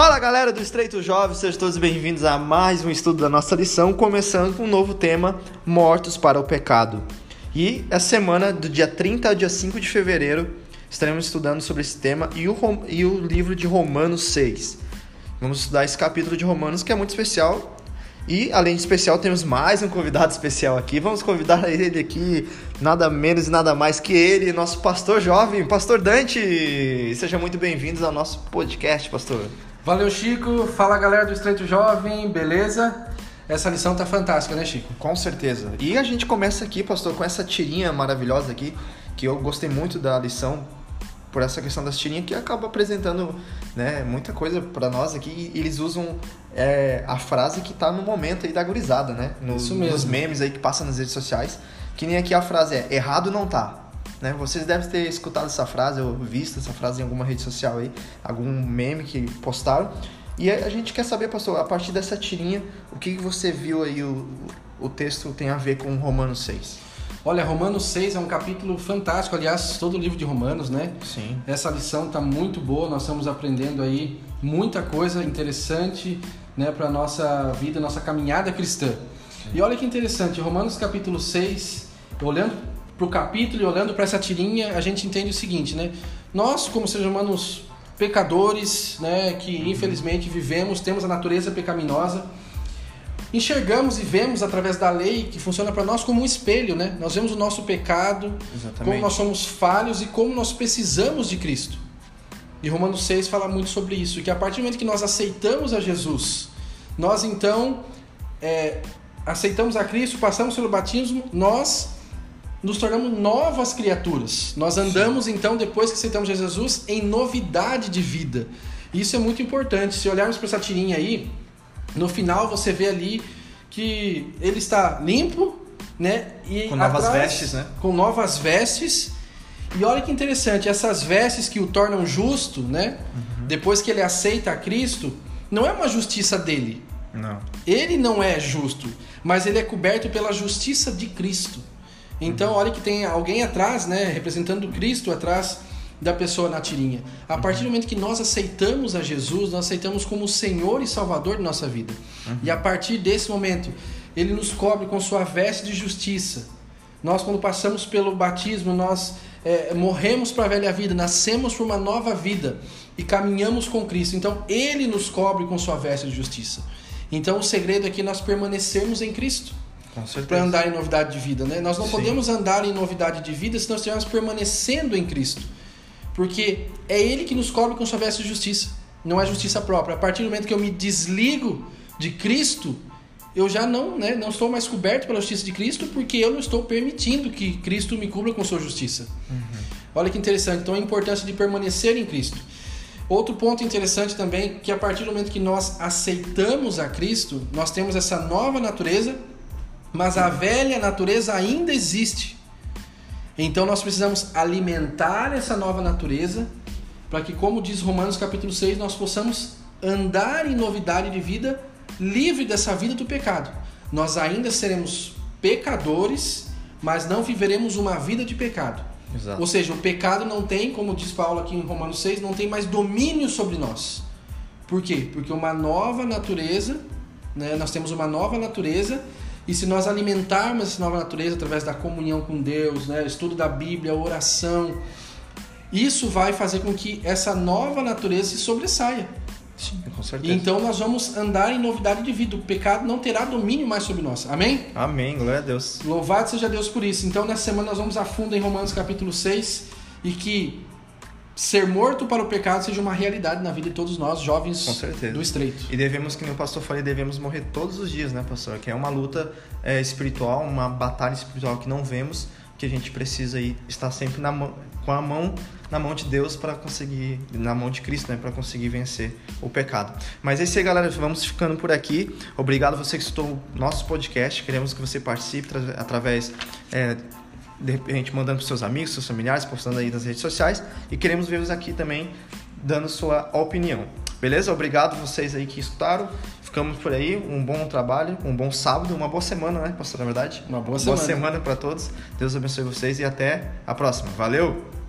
Fala galera do Estreito Jovem, sejam todos bem-vindos a mais um estudo da nossa lição, começando com um novo tema: Mortos para o Pecado. E essa semana, do dia 30 ao dia 5 de fevereiro, estaremos estudando sobre esse tema e o, e o livro de Romanos 6. Vamos estudar esse capítulo de Romanos que é muito especial. E, além de especial, temos mais um convidado especial aqui. Vamos convidar ele aqui, nada menos e nada mais que ele, nosso pastor jovem, Pastor Dante. Seja muito bem-vindo ao nosso podcast, pastor. Valeu, Chico. Fala, galera do Estreito Jovem, beleza? Essa lição tá fantástica, né, Chico? Com certeza. E a gente começa aqui, pastor, com essa tirinha maravilhosa aqui, que eu gostei muito da lição por essa questão das tirinhas que acaba apresentando né, muita coisa para nós aqui. Eles usam é, a frase que tá no momento aí da gurizada, né? No, Isso mesmo. Nos memes aí que passam nas redes sociais. Que nem aqui a frase é: errado não tá. Né? Vocês devem ter escutado essa frase ou visto essa frase em alguma rede social aí, algum meme que postaram. E a gente quer saber, pastor, a partir dessa tirinha, o que você viu aí, o, o texto tem a ver com Romanos 6? Olha, Romanos 6 é um capítulo fantástico, aliás, todo o livro de Romanos, né? Sim. Essa lição está muito boa, nós estamos aprendendo aí muita coisa interessante né, para a nossa vida, nossa caminhada cristã. Sim. E olha que interessante, Romanos capítulo 6, olhando para o capítulo e olhando para essa tirinha, a gente entende o seguinte, né? Nós, como seres humanos pecadores, né, que uhum. infelizmente vivemos, temos a natureza pecaminosa, enxergamos e vemos através da lei que funciona para nós como um espelho, né? Nós vemos o nosso pecado, Exatamente. como nós somos falhos e como nós precisamos de Cristo. E Romanos 6 fala muito sobre isso, que a partir do momento que nós aceitamos a Jesus, nós então é, aceitamos a Cristo, passamos pelo batismo, nós nos tornamos novas criaturas. Nós andamos Sim. então, depois que aceitamos Jesus, em novidade de vida. Isso é muito importante. Se olharmos para essa tirinha aí, no final você vê ali que ele está limpo, né? E com novas atrás, vestes, né? Com novas vestes. E olha que interessante, essas vestes que o tornam justo, né? Uhum. Depois que ele aceita a Cristo, não é uma justiça dele. Não. Ele não é justo, mas ele é coberto pela justiça de Cristo. Então, olha que tem alguém atrás, né, representando Cristo atrás da pessoa na tirinha. A partir do momento que nós aceitamos a Jesus, nós aceitamos como Senhor e Salvador de nossa vida. Uhum. E a partir desse momento, ele nos cobre com sua veste de justiça. Nós, quando passamos pelo batismo, nós é, morremos para a velha vida, nascemos para uma nova vida e caminhamos com Cristo. Então, ele nos cobre com sua veste de justiça. Então, o segredo é que nós permanecermos em Cristo para andar em novidade de vida, né? Nós não Sim. podemos andar em novidade de vida se nós estivermos permanecendo em Cristo. Porque é Ele que nos cobre com sua veste de justiça, não é justiça própria. A partir do momento que eu me desligo de Cristo, eu já não, né, não estou mais coberto pela justiça de Cristo, porque eu não estou permitindo que Cristo me cubra com sua justiça. Uhum. Olha que interessante. Então a importância de permanecer em Cristo. Outro ponto interessante também, que a partir do momento que nós aceitamos a Cristo, nós temos essa nova natureza mas a velha natureza ainda existe. Então nós precisamos alimentar essa nova natureza para que, como diz Romanos capítulo 6, nós possamos andar em novidade de vida, livre dessa vida do pecado. Nós ainda seremos pecadores, mas não viveremos uma vida de pecado. Exato. Ou seja, o pecado não tem, como diz Paulo aqui em Romanos 6, não tem mais domínio sobre nós. Por quê? Porque uma nova natureza, né, nós temos uma nova natureza e se nós alimentarmos essa nova natureza através da comunhão com Deus, né, estudo da Bíblia, oração, isso vai fazer com que essa nova natureza se sobressaia. Sim, com certeza. Então nós vamos andar em novidade de vida. O pecado não terá domínio mais sobre nós. Amém? Amém, glória a Deus. Louvado seja Deus por isso. Então nessa semana nós vamos a fundo em Romanos capítulo 6 e que ser morto para o pecado seja uma realidade na vida de todos nós, jovens do estreito. E devemos, que o pastor falou, devemos morrer todos os dias, né, pastor? Que é uma luta é, espiritual, uma batalha espiritual que não vemos, que a gente precisa aí estar sempre na mão, com a mão na mão de Deus para conseguir, na mão de Cristo, né, para conseguir vencer o pecado. Mas é isso aí, galera, vamos ficando por aqui. Obrigado você que escutou o nosso podcast. Queremos que você participe através é, de repente mandando para seus amigos, seus familiares, postando aí nas redes sociais e queremos vê-los aqui também dando sua opinião. Beleza? Obrigado vocês aí que escutaram. Ficamos por aí. Um bom trabalho, um bom sábado, uma boa semana, né, pastor? Na verdade, uma boa semana. Boa semana para todos. Deus abençoe vocês e até a próxima. Valeu!